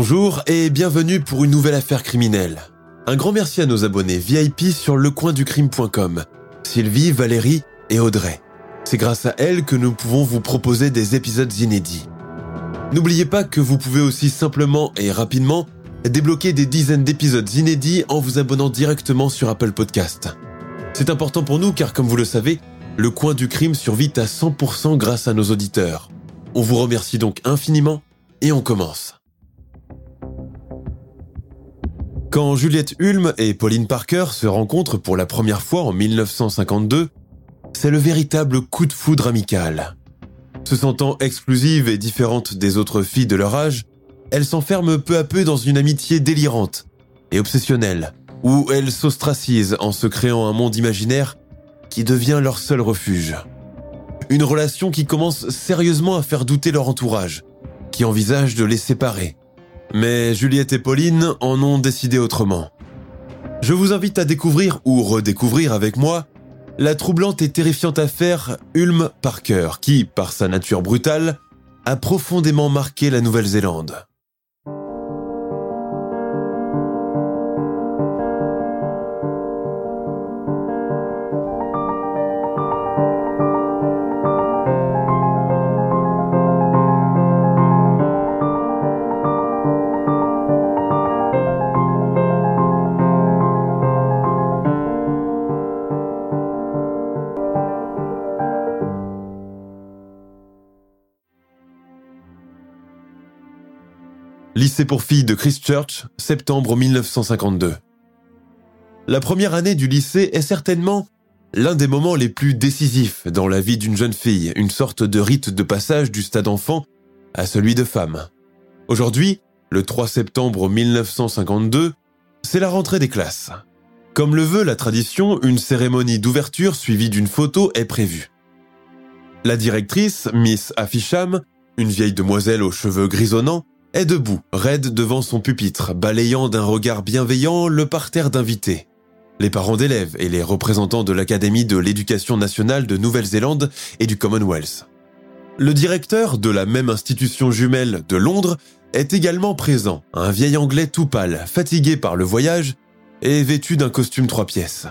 Bonjour et bienvenue pour une nouvelle affaire criminelle. Un grand merci à nos abonnés VIP sur lecoinducrime.com, Sylvie, Valérie et Audrey. C'est grâce à elles que nous pouvons vous proposer des épisodes inédits. N'oubliez pas que vous pouvez aussi simplement et rapidement débloquer des dizaines d'épisodes inédits en vous abonnant directement sur Apple Podcast. C'est important pour nous car comme vous le savez, le coin du crime survit à 100% grâce à nos auditeurs. On vous remercie donc infiniment et on commence. Quand Juliette Hulme et Pauline Parker se rencontrent pour la première fois en 1952, c'est le véritable coup de foudre amical. Se sentant exclusive et différente des autres filles de leur âge, elles s'enferment peu à peu dans une amitié délirante et obsessionnelle, où elles s'ostracisent en se créant un monde imaginaire qui devient leur seul refuge. Une relation qui commence sérieusement à faire douter leur entourage, qui envisage de les séparer mais Juliette et Pauline en ont décidé autrement. Je vous invite à découvrir ou redécouvrir avec moi la troublante et terrifiante affaire Ulm Parker qui, par sa nature brutale, a profondément marqué la Nouvelle-Zélande. Lycée pour filles de Christchurch, septembre 1952. La première année du lycée est certainement l'un des moments les plus décisifs dans la vie d'une jeune fille, une sorte de rite de passage du stade enfant à celui de femme. Aujourd'hui, le 3 septembre 1952, c'est la rentrée des classes. Comme le veut la tradition, une cérémonie d'ouverture suivie d'une photo est prévue. La directrice, Miss Afisham, une vieille demoiselle aux cheveux grisonnants, est debout, raide devant son pupitre, balayant d'un regard bienveillant le parterre d'invités. Les parents d'élèves et les représentants de l'Académie de l'éducation nationale de Nouvelle-Zélande et du Commonwealth. Le directeur de la même institution jumelle de Londres est également présent, un vieil anglais tout pâle, fatigué par le voyage et vêtu d'un costume trois pièces.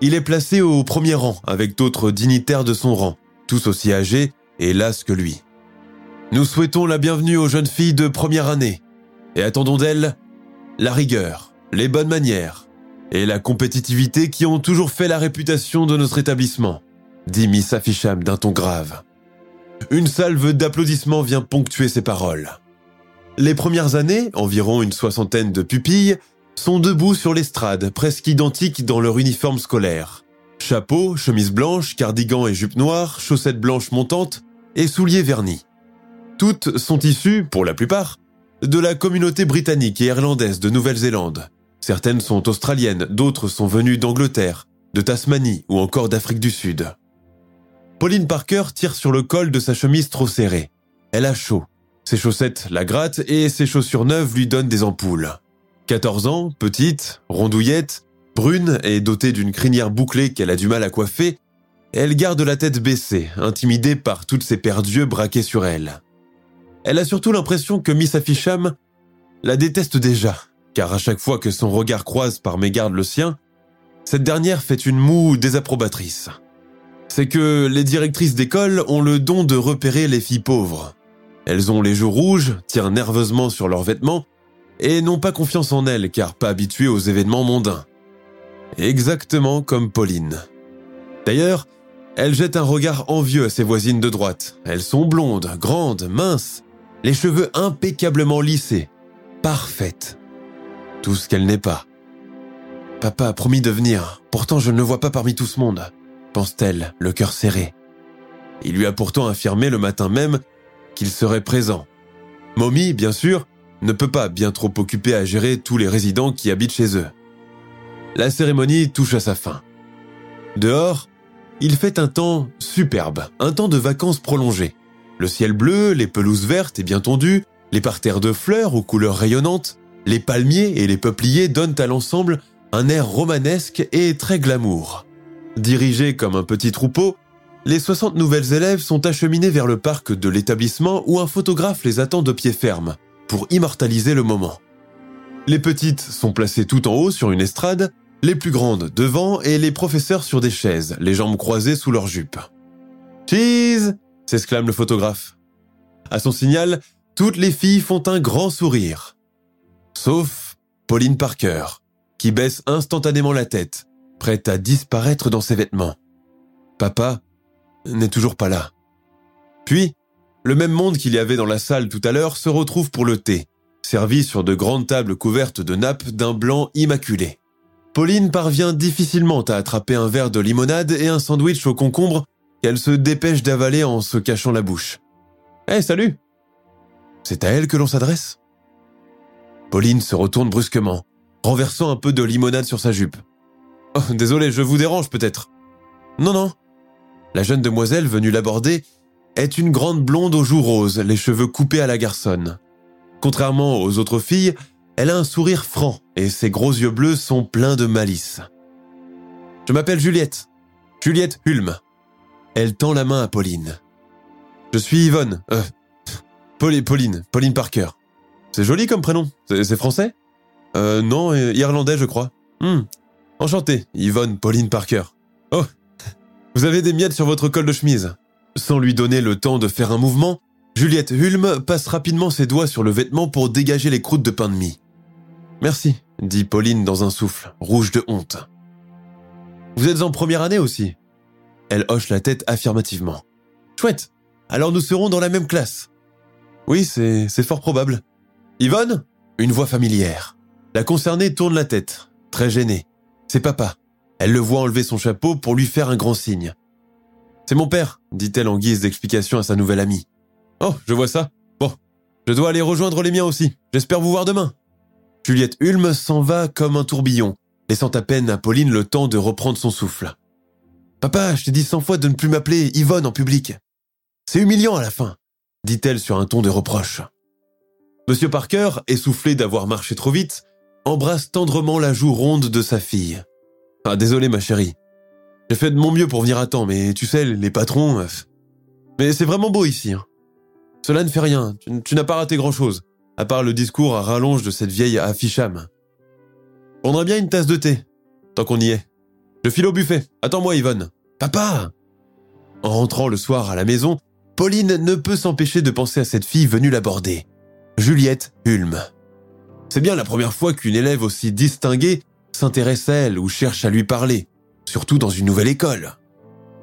Il est placé au premier rang avec d'autres dignitaires de son rang, tous aussi âgés et las que lui. Nous souhaitons la bienvenue aux jeunes filles de première année et attendons d'elles la rigueur, les bonnes manières et la compétitivité qui ont toujours fait la réputation de notre établissement, dit Miss Afisham d'un ton grave. Une salve d'applaudissements vient ponctuer ces paroles. Les premières années, environ une soixantaine de pupilles, sont debout sur l'estrade, presque identiques dans leur uniforme scolaire. Chapeau, chemise blanche, cardigan et jupe noire, chaussettes blanches montantes et souliers vernis. Toutes sont issues, pour la plupart, de la communauté britannique et irlandaise de Nouvelle-Zélande. Certaines sont australiennes, d'autres sont venues d'Angleterre, de Tasmanie ou encore d'Afrique du Sud. Pauline Parker tire sur le col de sa chemise trop serrée. Elle a chaud. Ses chaussettes la grattent et ses chaussures neuves lui donnent des ampoules. 14 ans, petite, rondouillette, brune et dotée d'une crinière bouclée qu'elle a du mal à coiffer, elle garde la tête baissée, intimidée par toutes ces paires d'yeux braqués sur elle. Elle a surtout l'impression que Miss Afisham la déteste déjà, car à chaque fois que son regard croise par mégarde le sien, cette dernière fait une moue désapprobatrice. C'est que les directrices d'école ont le don de repérer les filles pauvres. Elles ont les joues rouges, tirent nerveusement sur leurs vêtements, et n'ont pas confiance en elles car pas habituées aux événements mondains. Exactement comme Pauline. D'ailleurs, elle jette un regard envieux à ses voisines de droite. Elles sont blondes, grandes, minces, les cheveux impeccablement lissés, parfaites. tout ce qu'elle n'est pas. Papa a promis de venir, pourtant je ne le vois pas parmi tout ce monde, pense-t-elle, le cœur serré. Il lui a pourtant affirmé le matin même qu'il serait présent. Mommy, bien sûr, ne peut pas bien trop occuper à gérer tous les résidents qui habitent chez eux. La cérémonie touche à sa fin. Dehors, il fait un temps superbe, un temps de vacances prolongées. Le ciel bleu, les pelouses vertes et bien tondues, les parterres de fleurs aux couleurs rayonnantes, les palmiers et les peupliers donnent à l'ensemble un air romanesque et très glamour. Dirigés comme un petit troupeau, les 60 nouvelles élèves sont acheminées vers le parc de l'établissement où un photographe les attend de pied ferme pour immortaliser le moment. Les petites sont placées tout en haut sur une estrade, les plus grandes devant et les professeurs sur des chaises, les jambes croisées sous leurs jupes. Cheese s'exclame le photographe. À son signal, toutes les filles font un grand sourire. Sauf Pauline Parker, qui baisse instantanément la tête, prête à disparaître dans ses vêtements. Papa n'est toujours pas là. Puis, le même monde qu'il y avait dans la salle tout à l'heure se retrouve pour le thé, servi sur de grandes tables couvertes de nappes d'un blanc immaculé. Pauline parvient difficilement à attraper un verre de limonade et un sandwich au concombre qu'elle se dépêche d'avaler en se cachant la bouche. Eh, salut C'est à elle que l'on s'adresse Pauline se retourne brusquement, renversant un peu de limonade sur sa jupe. Oh, désolé, je vous dérange peut-être. Non, non, la jeune demoiselle venue l'aborder est une grande blonde aux joues roses, les cheveux coupés à la garçonne. Contrairement aux autres filles, elle a un sourire franc et ses gros yeux bleus sont pleins de malice. Je m'appelle Juliette. Juliette Hulme. Elle tend la main à Pauline. Je suis Yvonne. Euh, Pauline, Pauline Parker. C'est joli comme prénom. C'est français? Euh, non, irlandais, je crois. Hmm. Enchanté, Yvonne Pauline Parker. Oh, vous avez des miettes sur votre col de chemise. Sans lui donner le temps de faire un mouvement, Juliette Hulme passe rapidement ses doigts sur le vêtement pour dégager les croûtes de pain de mie. Merci, dit Pauline dans un souffle, rouge de honte. Vous êtes en première année aussi? Elle hoche la tête affirmativement. Chouette, alors nous serons dans la même classe. Oui, c'est, fort probable. Yvonne? Une voix familière. La concernée tourne la tête, très gênée. C'est papa. Elle le voit enlever son chapeau pour lui faire un grand signe. C'est mon père, dit-elle en guise d'explication à sa nouvelle amie. Oh, je vois ça. Bon, je dois aller rejoindre les miens aussi. J'espère vous voir demain. Juliette Hulme s'en va comme un tourbillon, laissant à peine à Pauline le temps de reprendre son souffle. Papa, je t'ai dit cent fois de ne plus m'appeler Yvonne en public. C'est humiliant à la fin, dit-elle sur un ton de reproche. Monsieur Parker, essoufflé d'avoir marché trop vite, embrasse tendrement la joue ronde de sa fille. Ah, désolé, ma chérie. J'ai fait de mon mieux pour venir à temps, mais tu sais, les patrons. Mais c'est vraiment beau ici. Hein. Cela ne fait rien. Tu, n'as pas raté grand-chose, à part le discours à rallonge de cette vieille affichame. Prendrais bien une tasse de thé, tant qu'on y est. Je file au buffet. Attends-moi, Yvonne. Papa En rentrant le soir à la maison, Pauline ne peut s'empêcher de penser à cette fille venue l'aborder. Juliette Hulme. C'est bien la première fois qu'une élève aussi distinguée s'intéresse à elle ou cherche à lui parler, surtout dans une nouvelle école.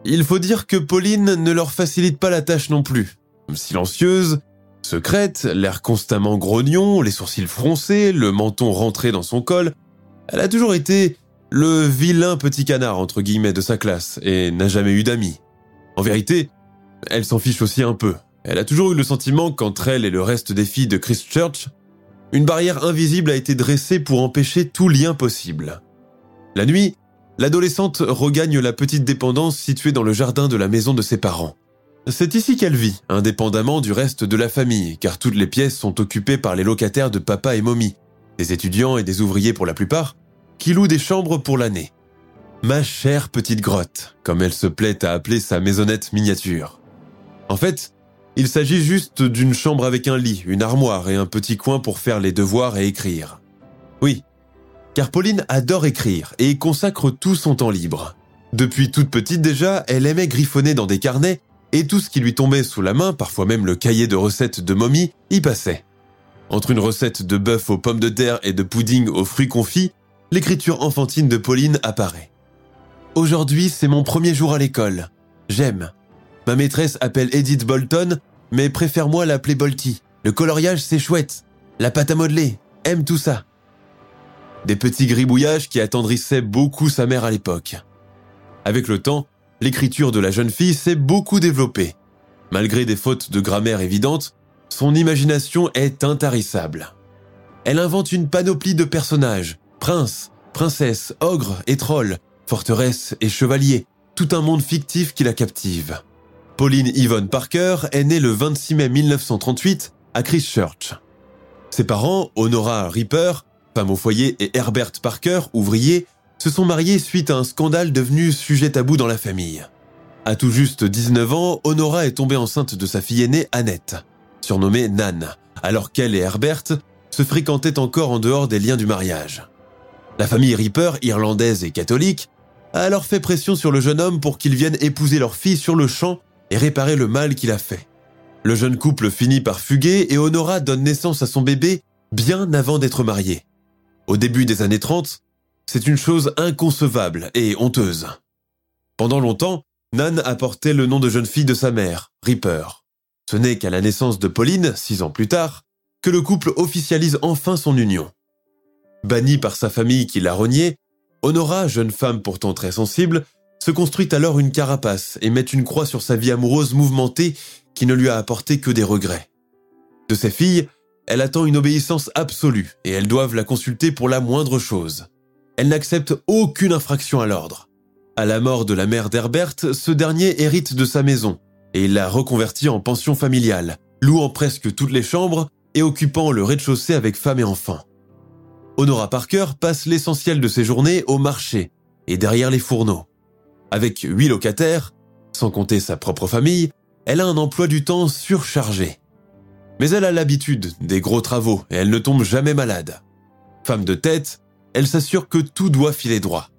Il faut dire que Pauline ne leur facilite pas la tâche non plus. Silencieuse, secrète, l'air constamment grognon, les sourcils froncés, le menton rentré dans son col, elle a toujours été le vilain petit canard entre guillemets de sa classe et n'a jamais eu d'amis. En vérité, elle s'en fiche aussi un peu. Elle a toujours eu le sentiment qu'entre elle et le reste des filles de Christchurch, une barrière invisible a été dressée pour empêcher tout lien possible. La nuit, l'adolescente regagne la petite dépendance située dans le jardin de la maison de ses parents. C'est ici qu'elle vit, indépendamment du reste de la famille, car toutes les pièces sont occupées par les locataires de papa et mommy, des étudiants et des ouvriers pour la plupart, qui louent des chambres pour l'année. Ma chère petite grotte, comme elle se plaît à appeler sa maisonnette miniature. En fait, il s'agit juste d'une chambre avec un lit, une armoire et un petit coin pour faire les devoirs et écrire. Oui, car Pauline adore écrire et consacre tout son temps libre. Depuis toute petite déjà, elle aimait griffonner dans des carnets et tout ce qui lui tombait sous la main, parfois même le cahier de recettes de momie, y passait. Entre une recette de bœuf aux pommes de terre et de pudding aux fruits confits, l'écriture enfantine de Pauline apparaît. Aujourd'hui, c'est mon premier jour à l'école. J'aime. Ma maîtresse appelle Edith Bolton, mais préfère-moi l'appeler Bolty. Le coloriage, c'est chouette. La pâte à modeler, aime tout ça. des petits gribouillages qui attendrissaient beaucoup sa mère à l'époque. Avec le temps, l'écriture de la jeune fille s'est beaucoup développée. Malgré des fautes de grammaire évidentes, son imagination est intarissable. Elle invente une panoplie de personnages, princes, princesses, ogres et trolls, forteresses et chevaliers, tout un monde fictif qui la captive. Pauline Yvonne Parker est née le 26 mai 1938 à Christchurch. Ses parents, Honora Ripper, femme au foyer, et Herbert Parker, ouvrier, se sont mariés suite à un scandale devenu sujet tabou dans la famille. À tout juste 19 ans, Honora est tombée enceinte de sa fille aînée Annette, surnommée Nan, alors qu'elle et Herbert se fréquentaient encore en dehors des liens du mariage. La famille Ripper, irlandaise et catholique, a alors fait pression sur le jeune homme pour qu'il vienne épouser leur fille sur le champ et réparer le mal qu'il a fait. Le jeune couple finit par fuguer et Honora donne naissance à son bébé bien avant d'être marié. Au début des années 30, c'est une chose inconcevable et honteuse. Pendant longtemps, Nan a porté le nom de jeune fille de sa mère, Ripper. Ce n'est qu'à la naissance de Pauline, six ans plus tard, que le couple officialise enfin son union. Bannie par sa famille qui l'a renié, Honora, jeune femme pourtant très sensible, se construit alors une carapace et met une croix sur sa vie amoureuse mouvementée qui ne lui a apporté que des regrets. De ses filles, elle attend une obéissance absolue et elles doivent la consulter pour la moindre chose. Elle n'accepte aucune infraction à l'ordre. À la mort de la mère d'Herbert, ce dernier hérite de sa maison et la reconvertit en pension familiale, louant presque toutes les chambres et occupant le rez-de-chaussée avec femme et enfants. Honora Parker passe l'essentiel de ses journées au marché et derrière les fourneaux. Avec huit locataires, sans compter sa propre famille, elle a un emploi du temps surchargé. Mais elle a l'habitude des gros travaux et elle ne tombe jamais malade. Femme de tête, elle s'assure que tout doit filer droit.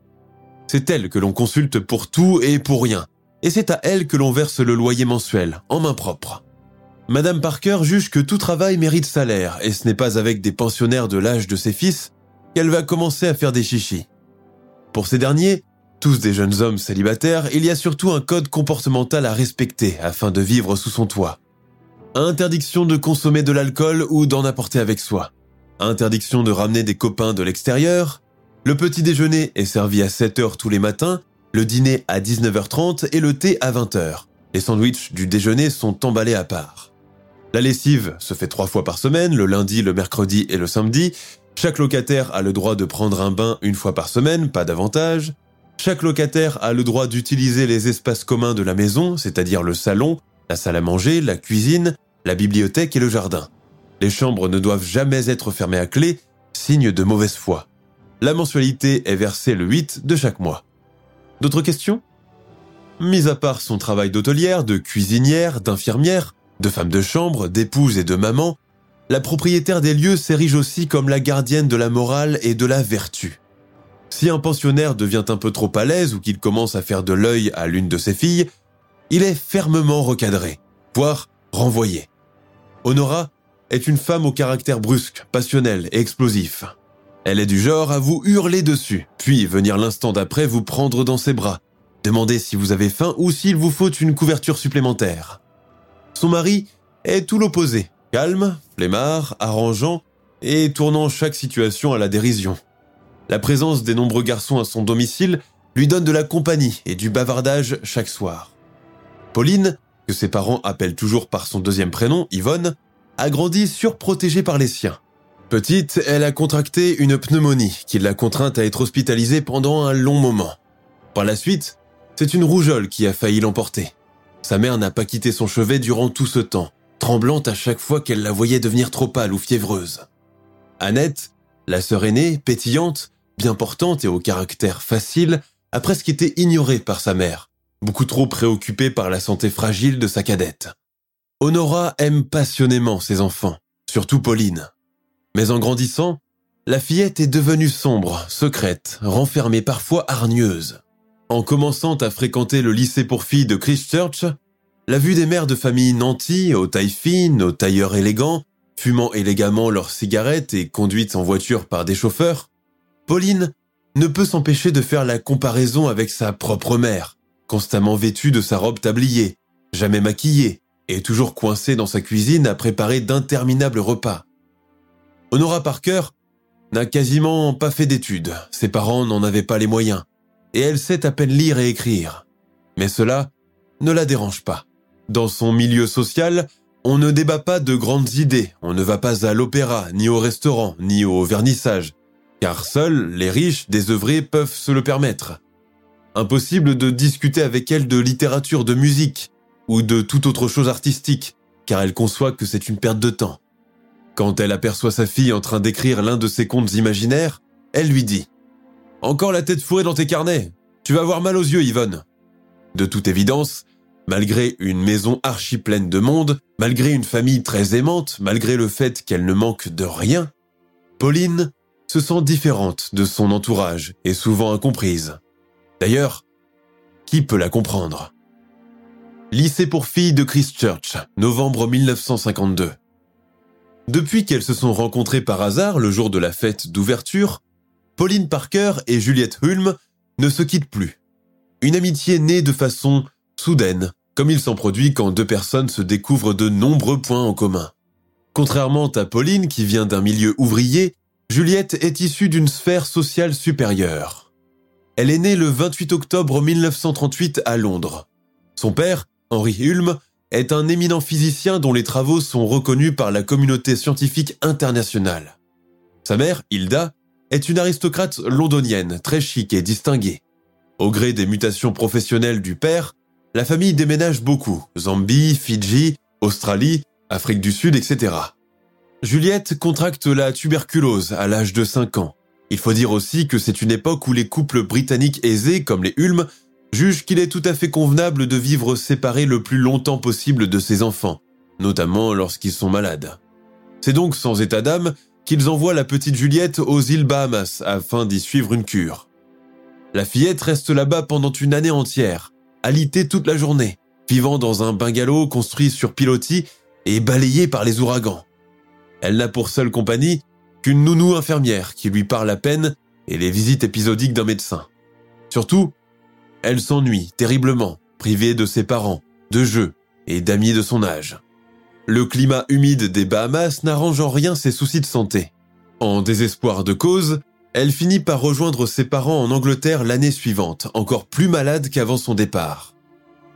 C'est elle que l'on consulte pour tout et pour rien, et c'est à elle que l'on verse le loyer mensuel, en main propre. Madame Parker juge que tout travail mérite salaire, et ce n'est pas avec des pensionnaires de l'âge de ses fils qu'elle va commencer à faire des chichis. Pour ces derniers, tous des jeunes hommes célibataires, il y a surtout un code comportemental à respecter afin de vivre sous son toit. Interdiction de consommer de l'alcool ou d'en apporter avec soi. Interdiction de ramener des copains de l'extérieur. Le petit déjeuner est servi à 7h tous les matins, le dîner à 19h30 et le thé à 20h. Les sandwichs du déjeuner sont emballés à part. La lessive se fait trois fois par semaine, le lundi, le mercredi et le samedi. Chaque locataire a le droit de prendre un bain une fois par semaine, pas davantage. Chaque locataire a le droit d'utiliser les espaces communs de la maison, c'est-à-dire le salon, la salle à manger, la cuisine, la bibliothèque et le jardin. Les chambres ne doivent jamais être fermées à clé, signe de mauvaise foi. La mensualité est versée le 8 de chaque mois. D'autres questions? Mis à part son travail d'hôtelière, de cuisinière, d'infirmière, de femme de chambre, d'épouse et de maman, la propriétaire des lieux s'érige aussi comme la gardienne de la morale et de la vertu. Si un pensionnaire devient un peu trop à l'aise ou qu'il commence à faire de l'œil à l'une de ses filles, il est fermement recadré, voire renvoyé. Honora est une femme au caractère brusque, passionnel et explosif. Elle est du genre à vous hurler dessus, puis venir l'instant d'après vous prendre dans ses bras, demander si vous avez faim ou s'il vous faut une couverture supplémentaire. Son mari est tout l'opposé, calme, flemmard, arrangeant et tournant chaque situation à la dérision. La présence des nombreux garçons à son domicile lui donne de la compagnie et du bavardage chaque soir. Pauline, que ses parents appellent toujours par son deuxième prénom, Yvonne, a grandi surprotégée par les siens. Petite, elle a contracté une pneumonie qui l'a contrainte à être hospitalisée pendant un long moment. Par la suite, c'est une rougeole qui a failli l'emporter. Sa mère n'a pas quitté son chevet durant tout ce temps, tremblante à chaque fois qu'elle la voyait devenir trop pâle ou fiévreuse. Annette, la sœur aînée, pétillante, bien portante et au caractère facile, a presque été ignorée par sa mère, beaucoup trop préoccupée par la santé fragile de sa cadette. Honora aime passionnément ses enfants, surtout Pauline. Mais en grandissant, la fillette est devenue sombre, secrète, renfermée, parfois hargneuse. En commençant à fréquenter le lycée pour filles de Christchurch, la vue des mères de famille nantis, aux tailles fines, aux tailleurs élégants, fumant élégamment leurs cigarettes et conduites en voiture par des chauffeurs, Pauline ne peut s'empêcher de faire la comparaison avec sa propre mère, constamment vêtue de sa robe tablier, jamais maquillée et toujours coincée dans sa cuisine à préparer d'interminables repas. Honora Parker n'a quasiment pas fait d'études, ses parents n'en avaient pas les moyens, et elle sait à peine lire et écrire. Mais cela ne la dérange pas. Dans son milieu social, on ne débat pas de grandes idées, on ne va pas à l'opéra, ni au restaurant, ni au vernissage, car seuls les riches désœuvrés peuvent se le permettre. Impossible de discuter avec elle de littérature, de musique, ou de toute autre chose artistique, car elle conçoit que c'est une perte de temps. Quand elle aperçoit sa fille en train d'écrire l'un de ses contes imaginaires, elle lui dit ⁇ Encore la tête fourrée dans tes carnets Tu vas avoir mal aux yeux, Yvonne !⁇ De toute évidence, malgré une maison archi pleine de monde, malgré une famille très aimante, malgré le fait qu'elle ne manque de rien, Pauline se sent différente de son entourage et souvent incomprise. D'ailleurs, qui peut la comprendre? Lycée pour filles de Christchurch, novembre 1952. Depuis qu'elles se sont rencontrées par hasard le jour de la fête d'ouverture, Pauline Parker et Juliette Hulme ne se quittent plus. Une amitié née de façon soudaine, comme il s'en produit quand deux personnes se découvrent de nombreux points en commun. Contrairement à Pauline qui vient d'un milieu ouvrier, Juliette est issue d'une sphère sociale supérieure. Elle est née le 28 octobre 1938 à Londres. Son père, Henry Hulme, est un éminent physicien dont les travaux sont reconnus par la communauté scientifique internationale. Sa mère, Hilda, est une aristocrate londonienne, très chic et distinguée. Au gré des mutations professionnelles du père, la famille déménage beaucoup, Zambie, Fidji, Australie, Afrique du Sud, etc. Juliette contracte la tuberculose à l'âge de 5 ans. Il faut dire aussi que c'est une époque où les couples britanniques aisés, comme les Hulme, juge qu'il est tout à fait convenable de vivre séparés le plus longtemps possible de ses enfants, notamment lorsqu'ils sont malades. C'est donc sans état d'âme qu'ils envoient la petite Juliette aux îles Bahamas afin d'y suivre une cure. La fillette reste là-bas pendant une année entière, alitée toute la journée, vivant dans un bungalow construit sur pilotis et balayé par les ouragans. Elle n'a pour seule compagnie qu'une nounou infirmière qui lui parle à peine et les visites épisodiques d'un médecin. Surtout, elle s'ennuie terriblement, privée de ses parents, de jeux et d'amis de son âge. Le climat humide des Bahamas n'arrange en rien ses soucis de santé. En désespoir de cause, elle finit par rejoindre ses parents en Angleterre l'année suivante, encore plus malade qu'avant son départ.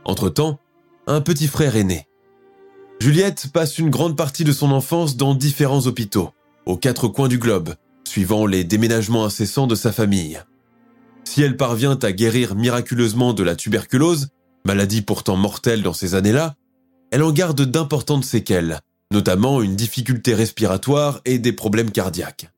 Entre-temps, un petit frère est né. Juliette passe une grande partie de son enfance dans différents hôpitaux, aux quatre coins du globe, suivant les déménagements incessants de sa famille. Si elle parvient à guérir miraculeusement de la tuberculose, maladie pourtant mortelle dans ces années-là, elle en garde d'importantes séquelles, notamment une difficulté respiratoire et des problèmes cardiaques.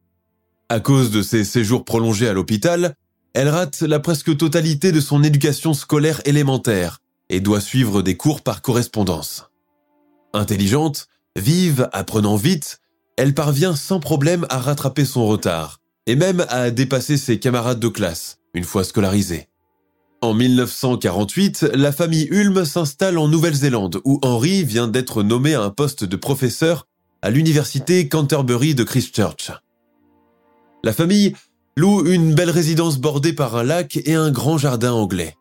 À cause de ses séjours prolongés à l'hôpital, elle rate la presque totalité de son éducation scolaire élémentaire et doit suivre des cours par correspondance. Intelligente, vive, apprenant vite, elle parvient sans problème à rattraper son retard et même à dépasser ses camarades de classe, une fois scolarisée. En 1948, la famille Hulme s'installe en Nouvelle-Zélande où Henry vient d'être nommé à un poste de professeur à l'université Canterbury de Christchurch. La famille loue une belle résidence bordée par un lac et un grand jardin anglais.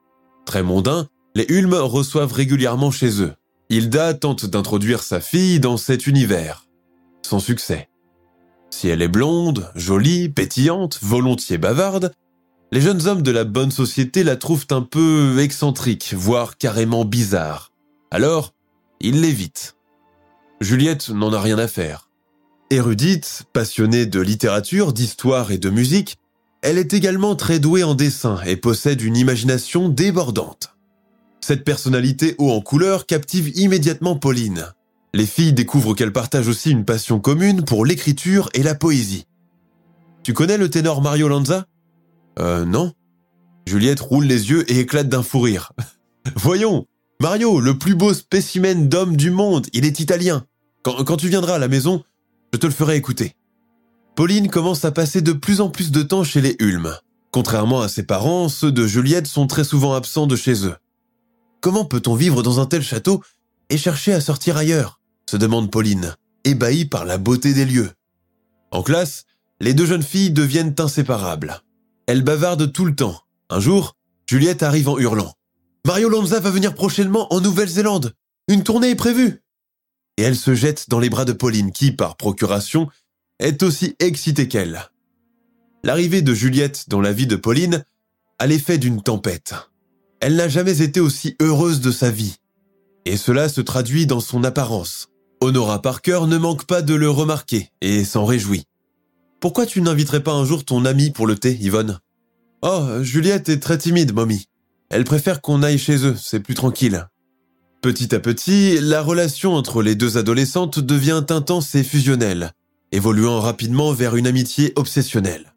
Très mondain, les Hulme reçoivent régulièrement chez eux. Hilda tente d'introduire sa fille dans cet univers. Sans succès. Si elle est blonde, jolie, pétillante, volontiers bavarde, les jeunes hommes de la bonne société la trouvent un peu excentrique, voire carrément bizarre. Alors, ils l'évitent. Juliette n'en a rien à faire. Érudite, passionnée de littérature, d'histoire et de musique, elle est également très douée en dessin et possède une imagination débordante. Cette personnalité haut en couleur captive immédiatement Pauline. Les filles découvrent qu'elle partage aussi une passion commune pour l'écriture et la poésie. Tu connais le ténor Mario Lanza? Euh, non. Juliette roule les yeux et éclate d'un fou rire. Voyons, Mario, le plus beau spécimen d'homme du monde, il est italien. Quand, tu viendras à la maison, je te le ferai écouter. Pauline commence à passer de plus en plus de temps chez les Hulmes. Contrairement à ses parents, ceux de Juliette sont très souvent absents de chez eux. Comment peut-on vivre dans un tel château et chercher à sortir ailleurs se demande Pauline, ébahie par la beauté des lieux. En classe, les deux jeunes filles deviennent inséparables. Elle bavarde tout le temps. Un jour, Juliette arrive en hurlant. Mario Lanza va venir prochainement en Nouvelle-Zélande. Une tournée est prévue. Et elle se jette dans les bras de Pauline qui, par procuration, est aussi excitée qu'elle. L'arrivée de Juliette dans la vie de Pauline a l'effet d'une tempête. Elle n'a jamais été aussi heureuse de sa vie. Et cela se traduit dans son apparence. Honora Parker ne manque pas de le remarquer et s'en réjouit. Pourquoi tu n'inviterais pas un jour ton amie pour le thé, Yvonne? Oh, Juliette est très timide, mommy. Elle préfère qu'on aille chez eux, c'est plus tranquille. Petit à petit, la relation entre les deux adolescentes devient intense et fusionnelle, évoluant rapidement vers une amitié obsessionnelle.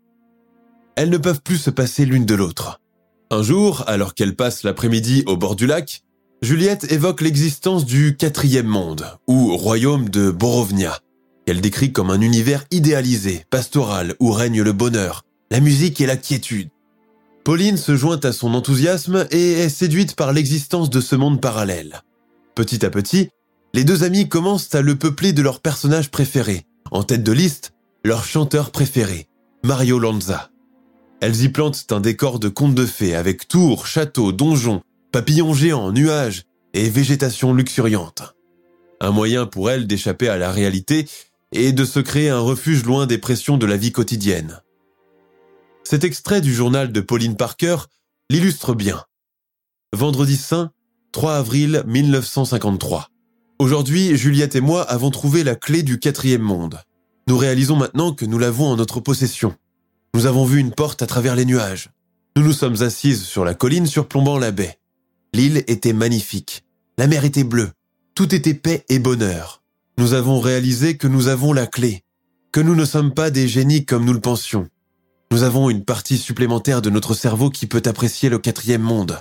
Elles ne peuvent plus se passer l'une de l'autre. Un jour, alors qu'elles passent l'après-midi au bord du lac, Juliette évoque l'existence du quatrième monde, ou royaume de Borovnia, qu'elle décrit comme un univers idéalisé, pastoral, où règne le bonheur, la musique et la quiétude. Pauline se joint à son enthousiasme et est séduite par l'existence de ce monde parallèle. Petit à petit, les deux amis commencent à le peupler de leurs personnages préférés. En tête de liste, leur chanteur préféré, Mario Lanza. Elles y plantent un décor de contes de fées avec tours, châteaux, donjons, papillons géants, nuages et végétation luxuriante. Un moyen pour elles d'échapper à la réalité et de se créer un refuge loin des pressions de la vie quotidienne. Cet extrait du journal de Pauline Parker l'illustre bien. Vendredi saint, 3 avril 1953. Aujourd'hui, Juliette et moi avons trouvé la clé du quatrième monde. Nous réalisons maintenant que nous l'avons en notre possession. Nous avons vu une porte à travers les nuages. Nous nous sommes assises sur la colline surplombant la baie. L'île était magnifique. La mer était bleue. Tout était paix et bonheur. Nous avons réalisé que nous avons la clé. Que nous ne sommes pas des génies comme nous le pensions. Nous avons une partie supplémentaire de notre cerveau qui peut apprécier le quatrième monde.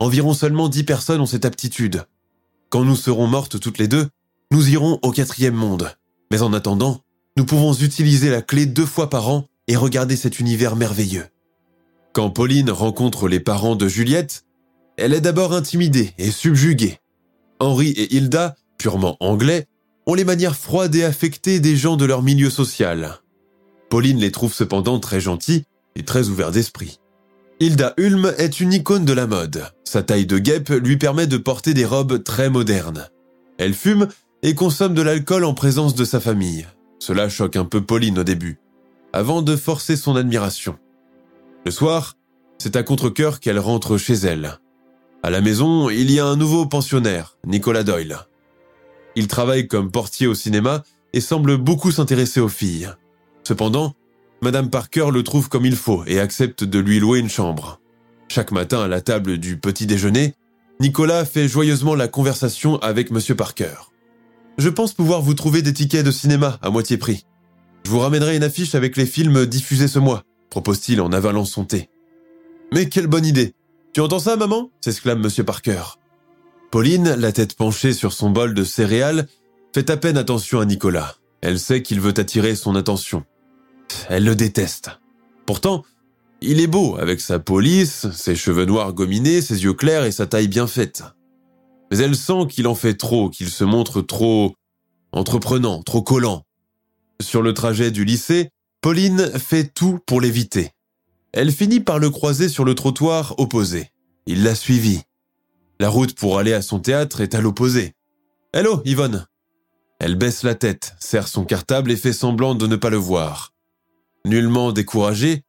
Environ seulement dix personnes ont cette aptitude. Quand nous serons mortes toutes les deux, nous irons au quatrième monde. Mais en attendant, nous pouvons utiliser la clé deux fois par an et regarder cet univers merveilleux. Quand Pauline rencontre les parents de Juliette, elle est d'abord intimidée et subjuguée. Henri et Hilda, purement anglais, ont les manières froides et affectées des gens de leur milieu social. Pauline les trouve cependant très gentils et très ouverts d'esprit. Hilda Hulme est une icône de la mode. Sa taille de guêpe lui permet de porter des robes très modernes. Elle fume et consomme de l'alcool en présence de sa famille. Cela choque un peu Pauline au début, avant de forcer son admiration. Le soir, c'est à contre-coeur qu'elle rentre chez elle. À la maison, il y a un nouveau pensionnaire, Nicolas Doyle. Il travaille comme portier au cinéma et semble beaucoup s'intéresser aux filles. Cependant, Madame Parker le trouve comme il faut et accepte de lui louer une chambre. Chaque matin à la table du petit déjeuner, Nicolas fait joyeusement la conversation avec Monsieur Parker. Je pense pouvoir vous trouver des tickets de cinéma à moitié prix. Je vous ramènerai une affiche avec les films diffusés ce mois, propose-t-il en avalant son thé. Mais quelle bonne idée Tu entends ça, maman? s'exclame Monsieur Parker. Pauline, la tête penchée sur son bol de céréales, fait à peine attention à Nicolas. Elle sait qu'il veut attirer son attention. Elle le déteste. Pourtant, il est beau avec sa police, ses cheveux noirs gominés, ses yeux clairs et sa taille bien faite. Mais elle sent qu'il en fait trop, qu'il se montre trop entreprenant, trop collant. Sur le trajet du lycée, Pauline fait tout pour l'éviter. Elle finit par le croiser sur le trottoir opposé. Il l'a suivi. La route pour aller à son théâtre est à l'opposé. Hello, Yvonne. Elle baisse la tête, serre son cartable et fait semblant de ne pas le voir. Nullement découragé,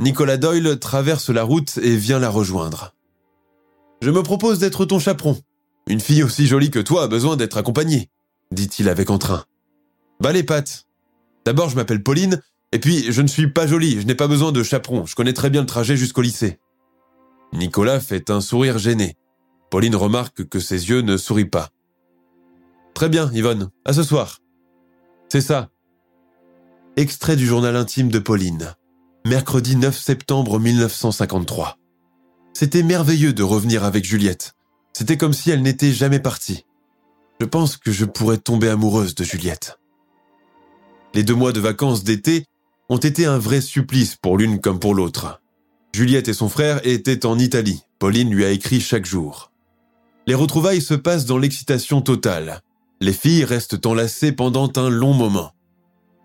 Nicolas Doyle traverse la route et vient la rejoindre. Je me propose d'être ton chaperon. Une fille aussi jolie que toi a besoin d'être accompagnée, dit-il avec entrain. Bah les pattes. D'abord, je m'appelle Pauline, et puis je ne suis pas jolie, je n'ai pas besoin de chaperon, je connais très bien le trajet jusqu'au lycée. Nicolas fait un sourire gêné. Pauline remarque que ses yeux ne sourient pas. Très bien, Yvonne, à ce soir. C'est ça, Extrait du journal intime de Pauline. Mercredi 9 septembre 1953. C'était merveilleux de revenir avec Juliette. C'était comme si elle n'était jamais partie. Je pense que je pourrais tomber amoureuse de Juliette. Les deux mois de vacances d'été ont été un vrai supplice pour l'une comme pour l'autre. Juliette et son frère étaient en Italie. Pauline lui a écrit chaque jour. Les retrouvailles se passent dans l'excitation totale. Les filles restent enlacées pendant un long moment.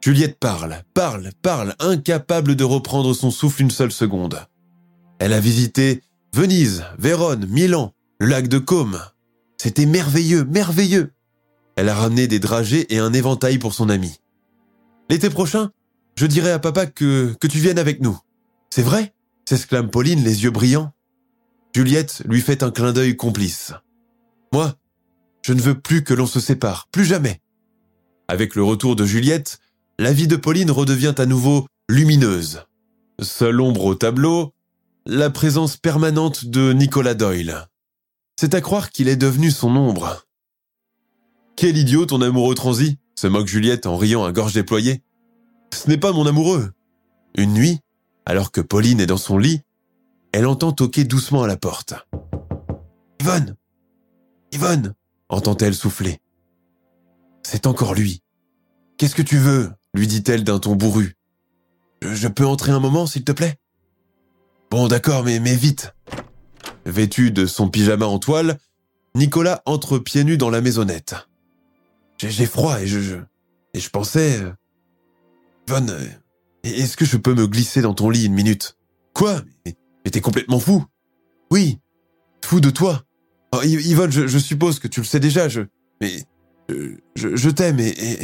Juliette parle, parle, parle, incapable de reprendre son souffle une seule seconde. Elle a visité Venise, Vérone, Milan, le lac de Côme. C'était merveilleux, merveilleux. Elle a ramené des dragées et un éventail pour son ami. L'été prochain, je dirai à papa que, que tu viennes avec nous. C'est vrai? s'exclame Pauline, les yeux brillants. Juliette lui fait un clin d'œil complice. Moi, je ne veux plus que l'on se sépare, plus jamais. Avec le retour de Juliette, la vie de Pauline redevient à nouveau lumineuse. Seule ombre au tableau, la présence permanente de Nicolas Doyle. C'est à croire qu'il est devenu son ombre. Quel idiot ton amoureux transi se moque Juliette en riant à gorge déployée. Ce n'est pas mon amoureux. Une nuit, alors que Pauline est dans son lit, elle entend toquer doucement à la porte. Yvonne Yvonne entend-elle souffler. C'est encore lui. Qu'est-ce que tu veux lui dit-elle d'un ton bourru. Je, peux entrer un moment, s'il te plaît? Bon, d'accord, mais, mais vite. Vêtu de son pyjama en toile, Nicolas entre pieds nus dans la maisonnette. J'ai froid et je, et je pensais... Euh, Yvonne, euh, est-ce que je peux me glisser dans ton lit une minute? Quoi? Mais, t'es complètement fou Oui, fou de toi. Oh, Yvonne, je, suppose que tu le sais déjà, je... Mais... Je, je, t'aime et, et...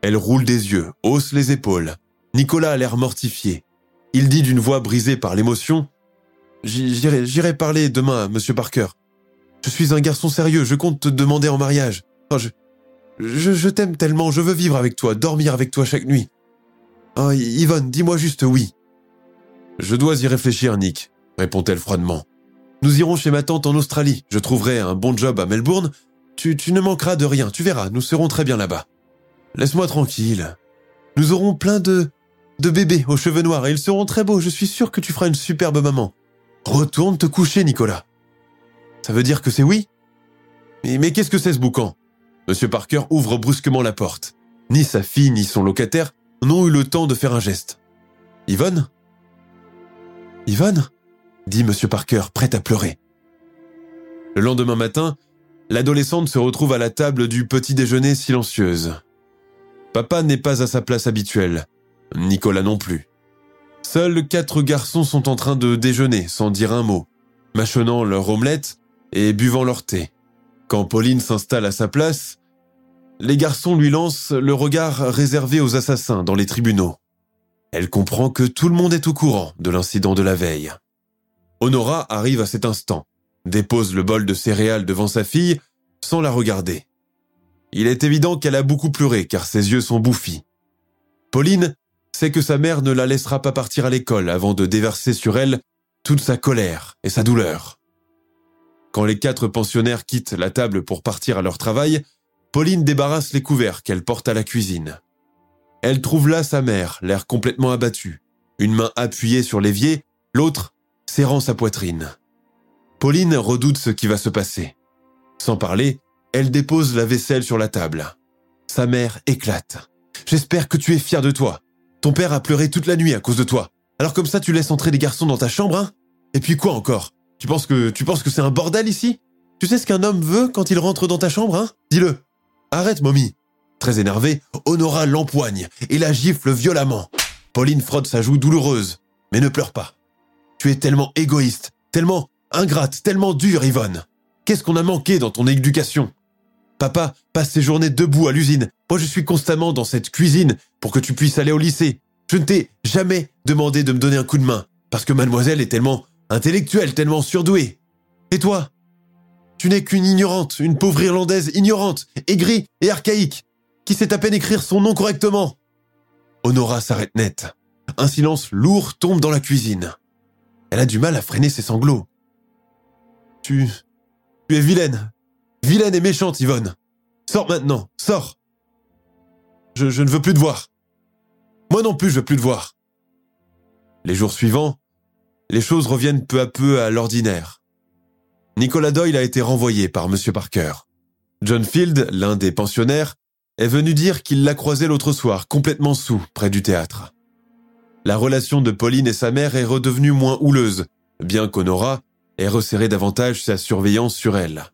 Elle roule des yeux, hausse les épaules. Nicolas a l'air mortifié. Il dit d'une voix brisée par l'émotion J'irai parler demain à Monsieur Parker. Je suis un garçon sérieux, je compte te demander en mariage. je, je, t'aime tellement, je veux vivre avec toi, dormir avec toi chaque nuit. Oh, Yvonne, dis-moi juste oui. Je dois y réfléchir, Nick, répond-elle froidement. Nous irons chez ma tante en Australie, je trouverai un bon job à Melbourne. Tu, ne manqueras de rien, tu verras, nous serons très bien là-bas. Laisse-moi tranquille. Nous aurons plein de... de bébés aux cheveux noirs et ils seront très beaux, je suis sûr que tu feras une superbe maman. Retourne te coucher, Nicolas. Ça veut dire que c'est oui? Mais, mais qu'est-ce que c'est ce boucan? Monsieur Parker ouvre brusquement la porte. Ni sa fille ni son locataire n'ont eu le temps de faire un geste. Yvonne? Yvonne? Dit Monsieur Parker, prêt à pleurer. Le lendemain matin, l'adolescente se retrouve à la table du petit déjeuner silencieuse. Papa n'est pas à sa place habituelle. Nicolas non plus. Seuls quatre garçons sont en train de déjeuner sans dire un mot, mâchonnant leur omelette et buvant leur thé. Quand Pauline s'installe à sa place, les garçons lui lancent le regard réservé aux assassins dans les tribunaux. Elle comprend que tout le monde est au courant de l'incident de la veille. Honora arrive à cet instant, dépose le bol de céréales devant sa fille sans la regarder. Il est évident qu'elle a beaucoup pleuré car ses yeux sont bouffis. Pauline sait que sa mère ne la laissera pas partir à l'école avant de déverser sur elle toute sa colère et sa douleur. Quand les quatre pensionnaires quittent la table pour partir à leur travail, Pauline débarrasse les couverts qu'elle porte à la cuisine. Elle trouve là sa mère, l'air complètement abattue, une main appuyée sur l'évier, l'autre serrant sa poitrine. Pauline redoute ce qui va se passer. Sans parler, elle dépose la vaisselle sur la table. Sa mère éclate. J'espère que tu es fier de toi. Ton père a pleuré toute la nuit à cause de toi. Alors comme ça, tu laisses entrer des garçons dans ta chambre, hein? Et puis quoi encore? Tu penses que tu penses que c'est un bordel ici? Tu sais ce qu'un homme veut quand il rentre dans ta chambre, hein? Dis-le. Arrête, mommy. Très énervée, Honora l'empoigne et la gifle violemment. Pauline frotte sa joue douloureuse, mais ne pleure pas. Tu es tellement égoïste, tellement ingrate, tellement dure, Yvonne. Qu'est-ce qu'on a manqué dans ton éducation? Papa passe ses journées debout à l'usine. Moi, je suis constamment dans cette cuisine pour que tu puisses aller au lycée. Je ne t'ai jamais demandé de me donner un coup de main parce que mademoiselle est tellement intellectuelle, tellement surdouée. Et toi? Tu n'es qu'une ignorante, une pauvre Irlandaise ignorante, aigrie et archaïque, qui sait à peine écrire son nom correctement. Honora s'arrête net. Un silence lourd tombe dans la cuisine. Elle a du mal à freiner ses sanglots. Tu... Tu es vilaine, Vilaine et méchante, Yvonne. Sors maintenant, sors. Je, ne veux plus te voir. Moi non plus, je veux plus te voir. Les jours suivants, les choses reviennent peu à peu à l'ordinaire. Nicolas Doyle a été renvoyé par M. Parker. John Field, l'un des pensionnaires, est venu dire qu'il l'a croisé l'autre soir, complètement sous, près du théâtre. La relation de Pauline et sa mère est redevenue moins houleuse, bien qu'Honora ait resserré davantage sa surveillance sur elle.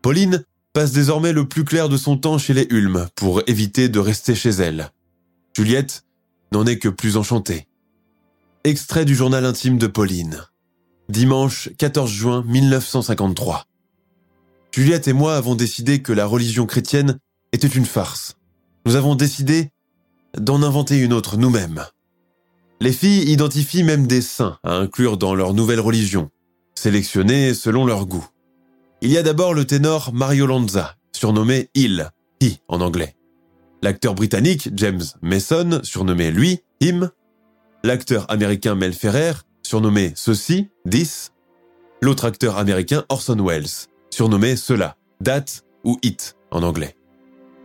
Pauline passe désormais le plus clair de son temps chez les Hulmes pour éviter de rester chez elle. Juliette n'en est que plus enchantée. Extrait du journal intime de Pauline. Dimanche 14 juin 1953. Juliette et moi avons décidé que la religion chrétienne était une farce. Nous avons décidé d'en inventer une autre nous-mêmes. Les filles identifient même des saints à inclure dans leur nouvelle religion, sélectionnés selon leur goût. Il y a d'abord le ténor Mario Lanza, surnommé Il, He en anglais. L'acteur britannique James Mason, surnommé lui, Him. L'acteur américain Mel Ferrer, surnommé Ceci, This. L'autre acteur américain Orson Welles, surnommé Cela, That ou It en anglais.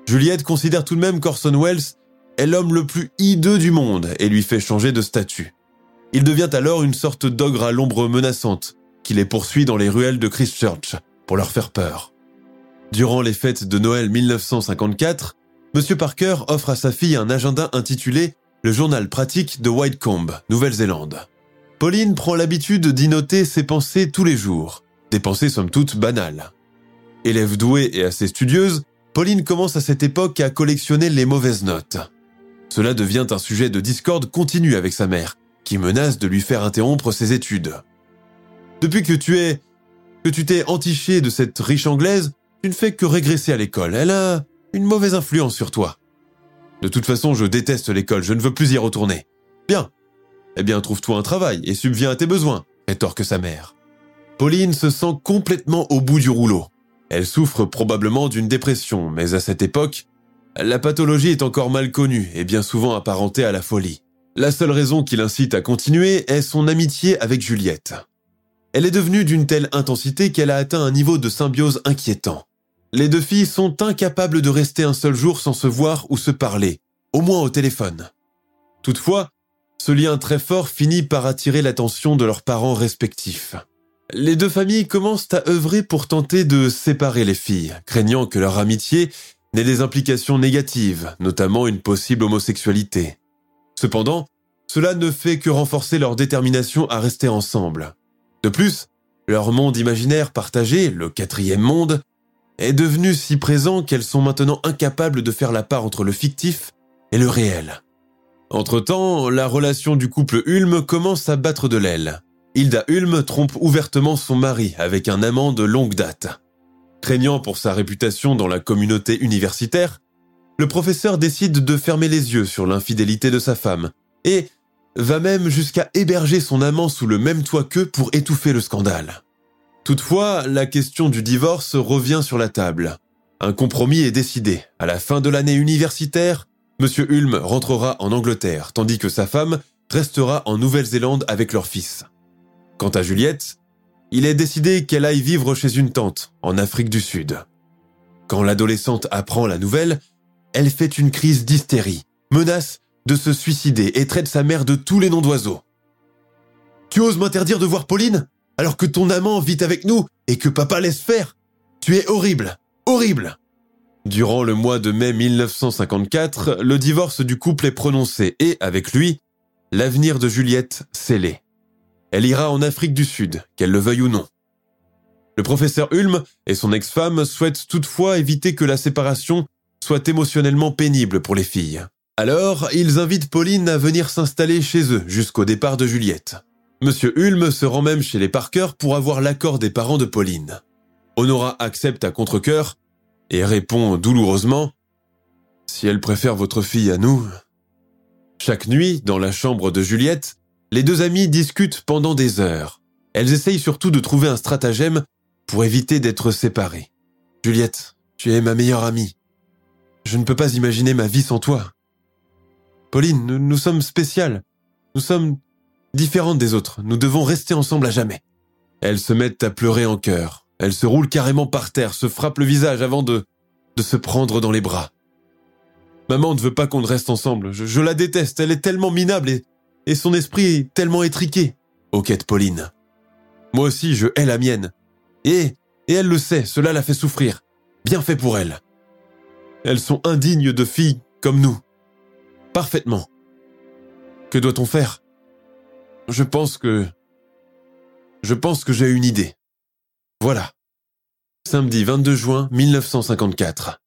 Juliette considère tout de même qu'Orson Welles est l'homme le plus hideux du monde et lui fait changer de statut. Il devient alors une sorte d'ogre à l'ombre menaçante qui les poursuit dans les ruelles de Christchurch pour leur faire peur. Durant les fêtes de Noël 1954, M. Parker offre à sa fille un agenda intitulé Le journal pratique de Whitecombe, Nouvelle-Zélande. Pauline prend l'habitude d'y noter ses pensées tous les jours, des pensées somme toute banales. Élève douée et assez studieuse, Pauline commence à cette époque à collectionner les mauvaises notes. Cela devient un sujet de discorde continu avec sa mère, qui menace de lui faire interrompre ses études. Depuis que tu es, que tu t'es entiché de cette riche anglaise, tu ne fais que régresser à l'école. Elle a une mauvaise influence sur toi. De toute façon, je déteste l'école, je ne veux plus y retourner. Bien. Eh bien, trouve-toi un travail et subviens à tes besoins, rétorque sa mère. Pauline se sent complètement au bout du rouleau. Elle souffre probablement d'une dépression, mais à cette époque, la pathologie est encore mal connue et bien souvent apparentée à la folie. La seule raison qui l'incite à continuer est son amitié avec Juliette. Elle est devenue d'une telle intensité qu'elle a atteint un niveau de symbiose inquiétant. Les deux filles sont incapables de rester un seul jour sans se voir ou se parler, au moins au téléphone. Toutefois, ce lien très fort finit par attirer l'attention de leurs parents respectifs. Les deux familles commencent à œuvrer pour tenter de séparer les filles, craignant que leur amitié des implications négatives, notamment une possible homosexualité. Cependant, cela ne fait que renforcer leur détermination à rester ensemble. De plus, leur monde imaginaire partagé, le quatrième monde, est devenu si présent qu'elles sont maintenant incapables de faire la part entre le fictif et le réel. Entre-temps, la relation du couple Ulm commence à battre de l'aile. Hilda Ulm trompe ouvertement son mari avec un amant de longue date. Craignant pour sa réputation dans la communauté universitaire, le professeur décide de fermer les yeux sur l'infidélité de sa femme et va même jusqu'à héberger son amant sous le même toit qu'eux pour étouffer le scandale. Toutefois, la question du divorce revient sur la table. Un compromis est décidé. À la fin de l'année universitaire, M. Hulme rentrera en Angleterre, tandis que sa femme restera en Nouvelle-Zélande avec leur fils. Quant à Juliette, il est décidé qu'elle aille vivre chez une tante, en Afrique du Sud. Quand l'adolescente apprend la nouvelle, elle fait une crise d'hystérie, menace de se suicider et traite sa mère de tous les noms d'oiseaux. Tu oses m'interdire de voir Pauline? Alors que ton amant vit avec nous et que papa laisse faire? Tu es horrible, horrible Durant le mois de mai 1954, le divorce du couple est prononcé et, avec lui, l'avenir de Juliette scellé. Elle ira en Afrique du Sud, qu'elle le veuille ou non. Le professeur Hulme et son ex-femme souhaitent toutefois éviter que la séparation soit émotionnellement pénible pour les filles. Alors, ils invitent Pauline à venir s'installer chez eux jusqu'au départ de Juliette. Monsieur Hulme se rend même chez les Parker pour avoir l'accord des parents de Pauline. Honora accepte à contre-coeur et répond douloureusement Si elle préfère votre fille à nous. Chaque nuit, dans la chambre de Juliette, les deux amies discutent pendant des heures. Elles essayent surtout de trouver un stratagème pour éviter d'être séparées. Juliette, tu es ma meilleure amie. Je ne peux pas imaginer ma vie sans toi. Pauline, nous, sommes spéciales. Nous sommes différentes des autres. Nous devons rester ensemble à jamais. Elles se mettent à pleurer en chœur. Elles se roulent carrément par terre, se frappent le visage avant de, de se prendre dans les bras. Maman ne veut pas qu'on reste ensemble. Je, je, la déteste. Elle est tellement minable et, et son esprit est tellement étriqué. Oquette Pauline. Moi aussi, je hais la mienne. Et, et elle le sait, cela la fait souffrir. Bien fait pour elle. Elles sont indignes de filles comme nous parfaitement. Que doit-on faire? Je pense que... Je pense que j'ai une idée. Voilà. Samedi 22 juin 1954.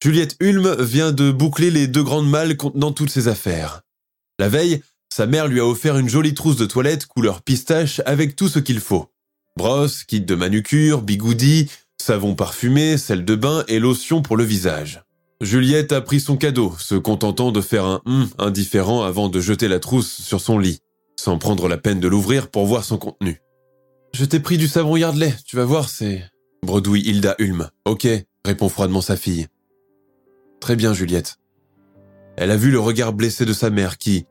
Juliette Hulme vient de boucler les deux grandes malles contenant toutes ses affaires. La veille, sa mère lui a offert une jolie trousse de toilette couleur pistache avec tout ce qu'il faut. Brosse, kit de manucure, bigoudi, savon parfumé, sel de bain et lotion pour le visage. Juliette a pris son cadeau, se contentant de faire un hum indifférent avant de jeter la trousse sur son lit, sans prendre la peine de l'ouvrir pour voir son contenu. Je t'ai pris du savon Yardley, tu vas voir, c'est... Bredouille Hilda Hulme. Ok, répond froidement sa fille. Très bien, Juliette. Elle a vu le regard blessé de sa mère qui,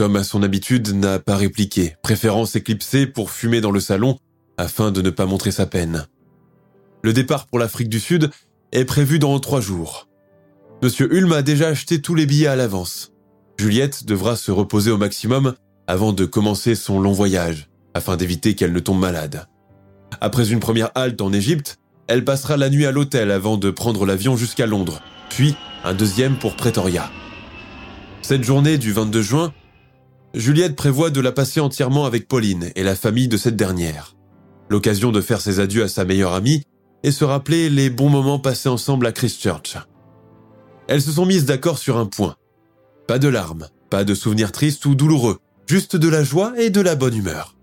comme à son habitude, n'a pas répliqué, préférant s'éclipser pour fumer dans le salon afin de ne pas montrer sa peine. Le départ pour l'Afrique du Sud est prévu dans trois jours. Monsieur Hulme a déjà acheté tous les billets à l'avance. Juliette devra se reposer au maximum avant de commencer son long voyage, afin d'éviter qu'elle ne tombe malade. Après une première halte en Égypte, elle passera la nuit à l'hôtel avant de prendre l'avion jusqu'à Londres, puis un deuxième pour Pretoria. Cette journée du 22 juin, Juliette prévoit de la passer entièrement avec Pauline et la famille de cette dernière. L'occasion de faire ses adieux à sa meilleure amie et se rappeler les bons moments passés ensemble à Christchurch. Elles se sont mises d'accord sur un point. Pas de larmes, pas de souvenirs tristes ou douloureux, juste de la joie et de la bonne humeur.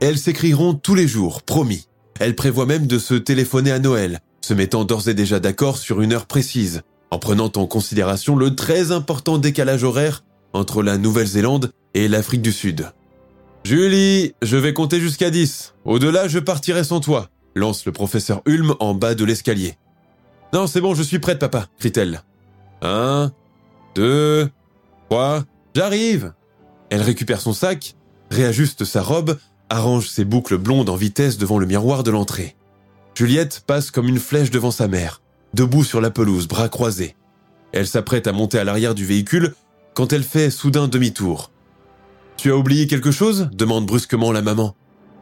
Elles s'écriront tous les jours, promis. Elles prévoient même de se téléphoner à Noël, se mettant d'ores et déjà d'accord sur une heure précise, en prenant en considération le très important décalage horaire entre la Nouvelle-Zélande et l'Afrique du Sud. Julie, je vais compter jusqu'à 10. Au-delà, je partirai sans toi, lance le professeur Hulme en bas de l'escalier. Non, c'est bon, je suis prête, papa, crie-t-elle. Un, deux, trois, j'arrive. Elle récupère son sac, réajuste sa robe, arrange ses boucles blondes en vitesse devant le miroir de l'entrée. Juliette passe comme une flèche devant sa mère, debout sur la pelouse, bras croisés. Elle s'apprête à monter à l'arrière du véhicule quand elle fait soudain demi-tour. Tu as oublié quelque chose? demande brusquement la maman.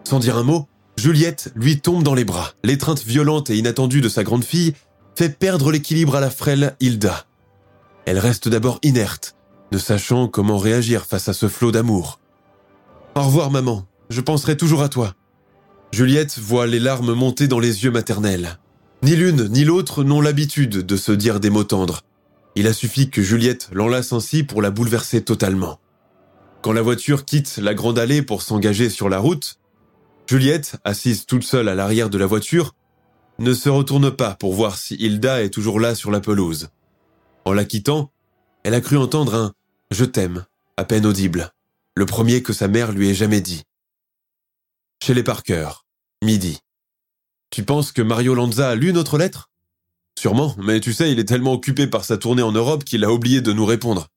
Sans dire un mot, Juliette lui tombe dans les bras. L'étreinte violente et inattendue de sa grande fille fait perdre l'équilibre à la frêle Hilda. Elle reste d'abord inerte, ne sachant comment réagir face à ce flot d'amour. Au revoir maman, je penserai toujours à toi. Juliette voit les larmes monter dans les yeux maternels. Ni l'une ni l'autre n'ont l'habitude de se dire des mots tendres. Il a suffi que Juliette l'enlace ainsi pour la bouleverser totalement. Quand la voiture quitte la grande allée pour s'engager sur la route, Juliette, assise toute seule à l'arrière de la voiture, ne se retourne pas pour voir si Hilda est toujours là sur la pelouse. En la quittant, elle a cru entendre un ⁇ Je t'aime ⁇ à peine audible, le premier que sa mère lui ait jamais dit. Chez les Parker, midi. Tu penses que Mario Lanza a lu notre lettre? Sûrement, mais tu sais, il est tellement occupé par sa tournée en Europe qu'il a oublié de nous répondre.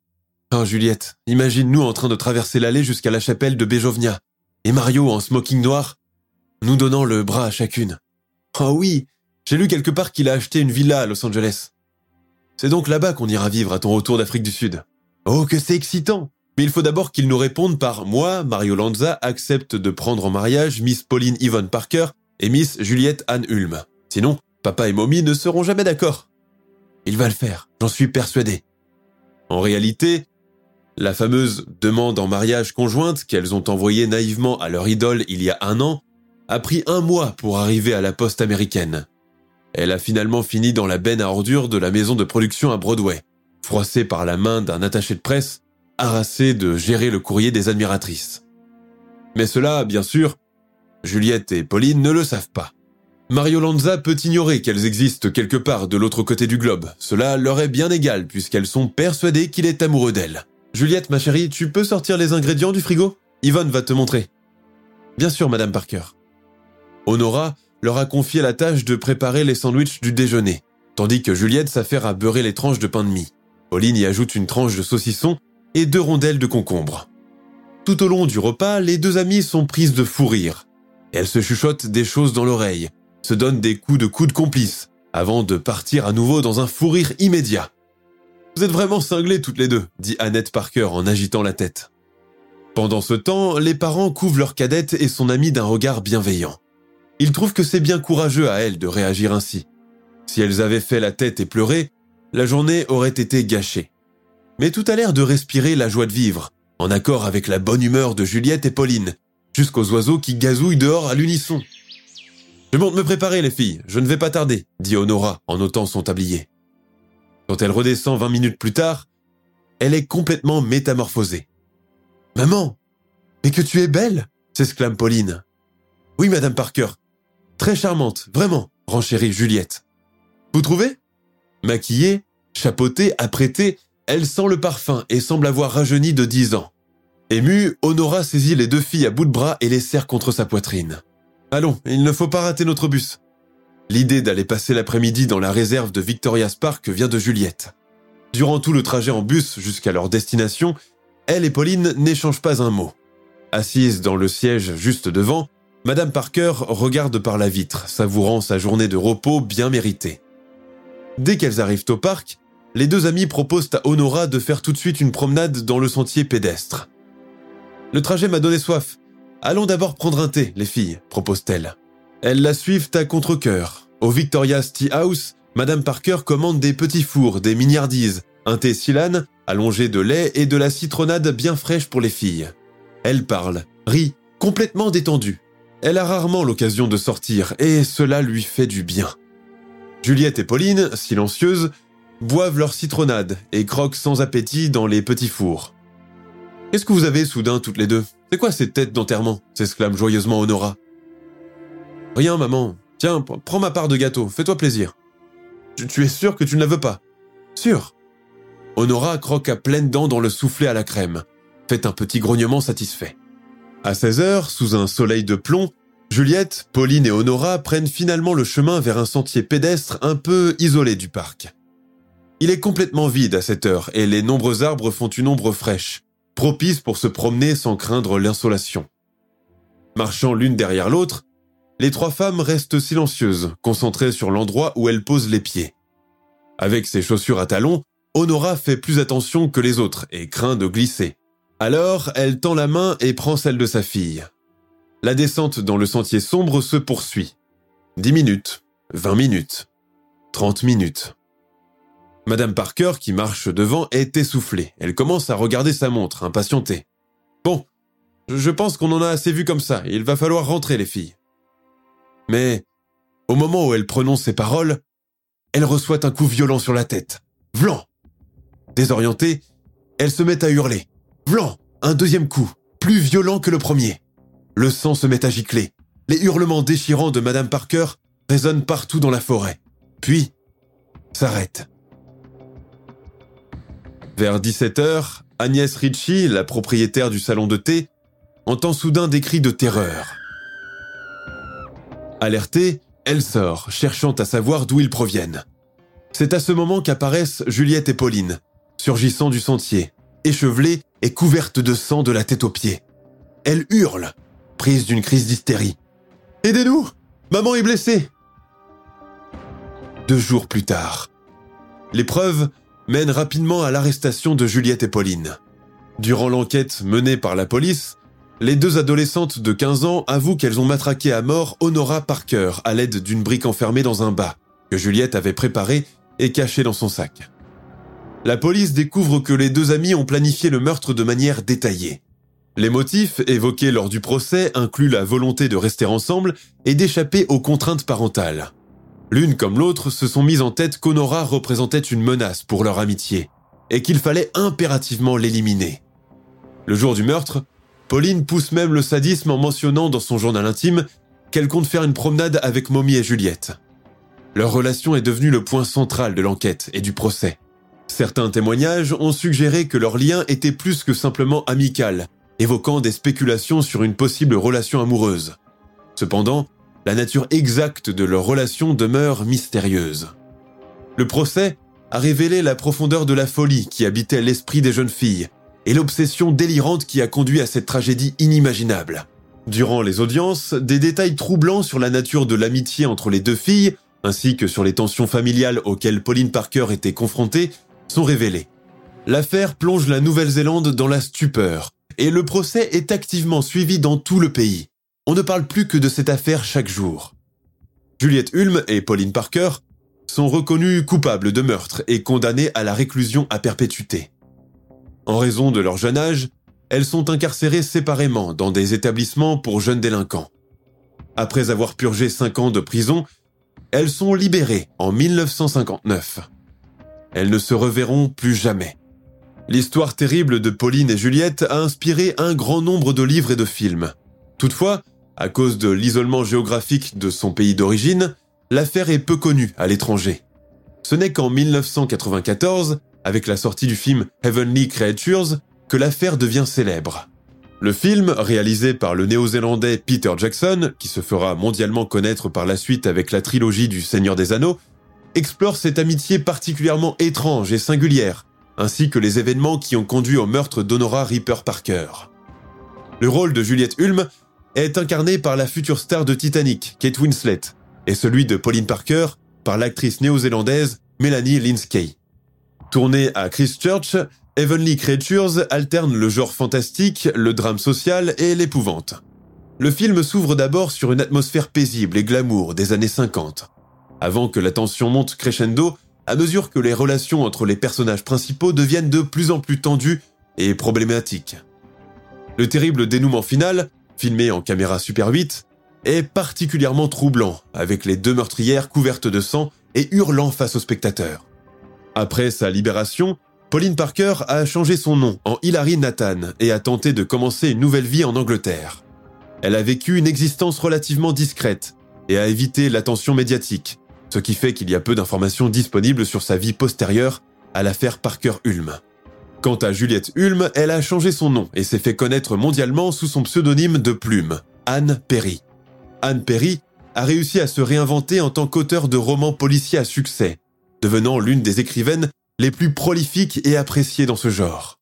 Oh Juliette, imagine-nous en train de traverser l'allée jusqu'à la chapelle de Béjovnia, et Mario en smoking noir, nous donnant le bras à chacune. Oh oui, j'ai lu quelque part qu'il a acheté une villa à Los Angeles. C'est donc là-bas qu'on ira vivre à ton retour d'Afrique du Sud. Oh, que c'est excitant Mais il faut d'abord qu'il nous réponde par moi, Mario Lanza, accepte de prendre en mariage Miss Pauline Yvonne Parker et Miss Juliette Anne Hulme. Sinon, papa et mommy ne seront jamais d'accord. Il va le faire, j'en suis persuadé. En réalité, la fameuse demande en mariage conjointe qu'elles ont envoyée naïvement à leur idole il y a un an a pris un mois pour arriver à la poste américaine. Elle a finalement fini dans la benne à ordures de la maison de production à Broadway, froissée par la main d'un attaché de presse, harassé de gérer le courrier des admiratrices. Mais cela, bien sûr, Juliette et Pauline ne le savent pas. Mario Lanza peut ignorer qu'elles existent quelque part de l'autre côté du globe. Cela leur est bien égal puisqu'elles sont persuadées qu'il est amoureux d'elles. Juliette, ma chérie, tu peux sortir les ingrédients du frigo? Yvonne va te montrer. Bien sûr, Madame Parker. Honora leur a confié la tâche de préparer les sandwichs du déjeuner, tandis que Juliette s'affaire à beurrer les tranches de pain de mie. Pauline y ajoute une tranche de saucisson et deux rondelles de concombre. Tout au long du repas, les deux amies sont prises de fou rire. Elles se chuchotent des choses dans l'oreille, se donnent des coups de coude complices, avant de partir à nouveau dans un fou rire immédiat. Vous êtes vraiment cinglées toutes les deux, dit Annette Parker en agitant la tête. Pendant ce temps, les parents couvrent leur cadette et son amie d'un regard bienveillant. Ils trouvent que c'est bien courageux à elles de réagir ainsi. Si elles avaient fait la tête et pleuré, la journée aurait été gâchée. Mais tout a l'air de respirer la joie de vivre, en accord avec la bonne humeur de Juliette et Pauline, jusqu'aux oiseaux qui gazouillent dehors à l'unisson. Je monte me préparer, les filles, je ne vais pas tarder, dit Honora en ôtant son tablier. Quand elle redescend vingt minutes plus tard, elle est complètement métamorphosée. Maman, mais que tu es belle s'exclame Pauline. Oui, Madame Parker, Très charmante, vraiment, renchérit Juliette. Vous trouvez? Maquillée, chapeautée, apprêtée, elle sent le parfum et semble avoir rajeuni de dix ans. Émue, Honora saisit les deux filles à bout de bras et les serre contre sa poitrine. Allons, il ne faut pas rater notre bus. L'idée d'aller passer l'après-midi dans la réserve de Victoria's Park vient de Juliette. Durant tout le trajet en bus jusqu'à leur destination, elle et Pauline n'échangent pas un mot. Assise dans le siège juste devant, Madame Parker regarde par la vitre, savourant sa journée de repos bien méritée. Dès qu'elles arrivent au parc, les deux amies proposent à Honora de faire tout de suite une promenade dans le sentier pédestre. Le trajet m'a donné soif. Allons d'abord prendre un thé, les filles, propose-t-elle. Elles la suivent à contre-coeur. Au Victoria's Tea House, Madame Parker commande des petits fours, des mignardises, un thé silane, allongé de lait et de la citronnade bien fraîche pour les filles. Elle parle, rit, complètement détendue. Elle a rarement l'occasion de sortir et cela lui fait du bien. Juliette et Pauline, silencieuses, boivent leur citronnade et croquent sans appétit dans les petits fours. Qu'est-ce que vous avez soudain toutes les deux? C'est quoi cette tête d'enterrement? s'exclame joyeusement Honora. Rien, maman. Tiens, prends ma part de gâteau, fais-toi plaisir. Tu, tu, es sûr que tu ne la veux pas? Sûr. Honora croque à pleines dents dans le soufflet à la crème, fait un petit grognement satisfait. À 16 heures, sous un soleil de plomb, Juliette, Pauline et Honora prennent finalement le chemin vers un sentier pédestre un peu isolé du parc. Il est complètement vide à cette heure et les nombreux arbres font une ombre fraîche, propice pour se promener sans craindre l'insolation. Marchant l'une derrière l'autre, les trois femmes restent silencieuses, concentrées sur l'endroit où elles posent les pieds. Avec ses chaussures à talons, Honora fait plus attention que les autres et craint de glisser. Alors, elle tend la main et prend celle de sa fille. La descente dans le sentier sombre se poursuit. Dix minutes, vingt minutes, trente minutes. Madame Parker, qui marche devant, est essoufflée. Elle commence à regarder sa montre, impatientée. Bon, je pense qu'on en a assez vu comme ça, il va falloir rentrer, les filles. Mais, au moment où elle prononce ces paroles, elle reçoit un coup violent sur la tête. Vlan Désorientée, elle se met à hurler. Vlan Un deuxième coup, plus violent que le premier. Le sang se met à gicler. Les hurlements déchirants de Madame Parker résonnent partout dans la forêt. Puis, s'arrêtent. Vers 17h, Agnès Ritchie, la propriétaire du salon de thé, entend soudain des cris de terreur. Alertée, elle sort, cherchant à savoir d'où ils proviennent. C'est à ce moment qu'apparaissent Juliette et Pauline, surgissant du sentier, échevelées et couvertes de sang de la tête aux pieds. Elle hurle, prise d'une crise d'hystérie. Aidez-nous Maman est blessée Deux jours plus tard, l'épreuve mène rapidement à l'arrestation de Juliette et Pauline. Durant l'enquête menée par la police, les deux adolescentes de 15 ans avouent qu'elles ont matraqué à mort Honora Parker à l'aide d'une brique enfermée dans un bas que Juliette avait préparé et caché dans son sac. La police découvre que les deux amis ont planifié le meurtre de manière détaillée. Les motifs évoqués lors du procès incluent la volonté de rester ensemble et d'échapper aux contraintes parentales. L'une comme l'autre se sont mises en tête qu'Honora représentait une menace pour leur amitié et qu'il fallait impérativement l'éliminer. Le jour du meurtre, Pauline pousse même le sadisme en mentionnant dans son journal intime qu'elle compte faire une promenade avec Mommy et Juliette. Leur relation est devenue le point central de l'enquête et du procès. Certains témoignages ont suggéré que leur lien était plus que simplement amical, évoquant des spéculations sur une possible relation amoureuse. Cependant, la nature exacte de leur relation demeure mystérieuse. Le procès a révélé la profondeur de la folie qui habitait l'esprit des jeunes filles et l'obsession délirante qui a conduit à cette tragédie inimaginable. Durant les audiences, des détails troublants sur la nature de l'amitié entre les deux filles, ainsi que sur les tensions familiales auxquelles Pauline Parker était confrontée, sont révélés. L'affaire plonge la Nouvelle-Zélande dans la stupeur, et le procès est activement suivi dans tout le pays. On ne parle plus que de cette affaire chaque jour. Juliette Hulme et Pauline Parker sont reconnues coupables de meurtre et condamnées à la réclusion à perpétuité. En raison de leur jeune âge, elles sont incarcérées séparément dans des établissements pour jeunes délinquants. Après avoir purgé 5 ans de prison, elles sont libérées en 1959. Elles ne se reverront plus jamais. L'histoire terrible de Pauline et Juliette a inspiré un grand nombre de livres et de films. Toutefois, à cause de l'isolement géographique de son pays d'origine, l'affaire est peu connue à l'étranger. Ce n'est qu'en 1994, avec la sortie du film Heavenly Creatures, que l'affaire devient célèbre. Le film, réalisé par le néo-zélandais Peter Jackson, qui se fera mondialement connaître par la suite avec la trilogie du Seigneur des Anneaux, explore cette amitié particulièrement étrange et singulière, ainsi que les événements qui ont conduit au meurtre d'Honora Reaper Parker. Le rôle de Juliette Hulme est incarné par la future star de Titanic, Kate Winslet, et celui de Pauline Parker par l'actrice néo-zélandaise Melanie Linsky. Tourné à Christchurch, Heavenly Creatures alterne le genre fantastique, le drame social et l'épouvante. Le film s'ouvre d'abord sur une atmosphère paisible et glamour des années 50, avant que la tension monte crescendo à mesure que les relations entre les personnages principaux deviennent de plus en plus tendues et problématiques. Le terrible dénouement final, filmé en caméra Super 8, est particulièrement troublant, avec les deux meurtrières couvertes de sang et hurlant face aux spectateurs. Après sa libération, Pauline Parker a changé son nom en Hilary Nathan et a tenté de commencer une nouvelle vie en Angleterre. Elle a vécu une existence relativement discrète et a évité l'attention médiatique, ce qui fait qu'il y a peu d'informations disponibles sur sa vie postérieure à l'affaire Parker-Hulme. Quant à Juliette Hulme, elle a changé son nom et s'est fait connaître mondialement sous son pseudonyme de plume, Anne Perry. Anne Perry a réussi à se réinventer en tant qu'auteur de romans policiers à succès, devenant l'une des écrivaines les plus prolifiques et appréciées dans ce genre.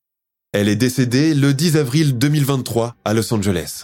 Elle est décédée le 10 avril 2023 à Los Angeles.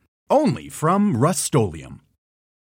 Only from Rust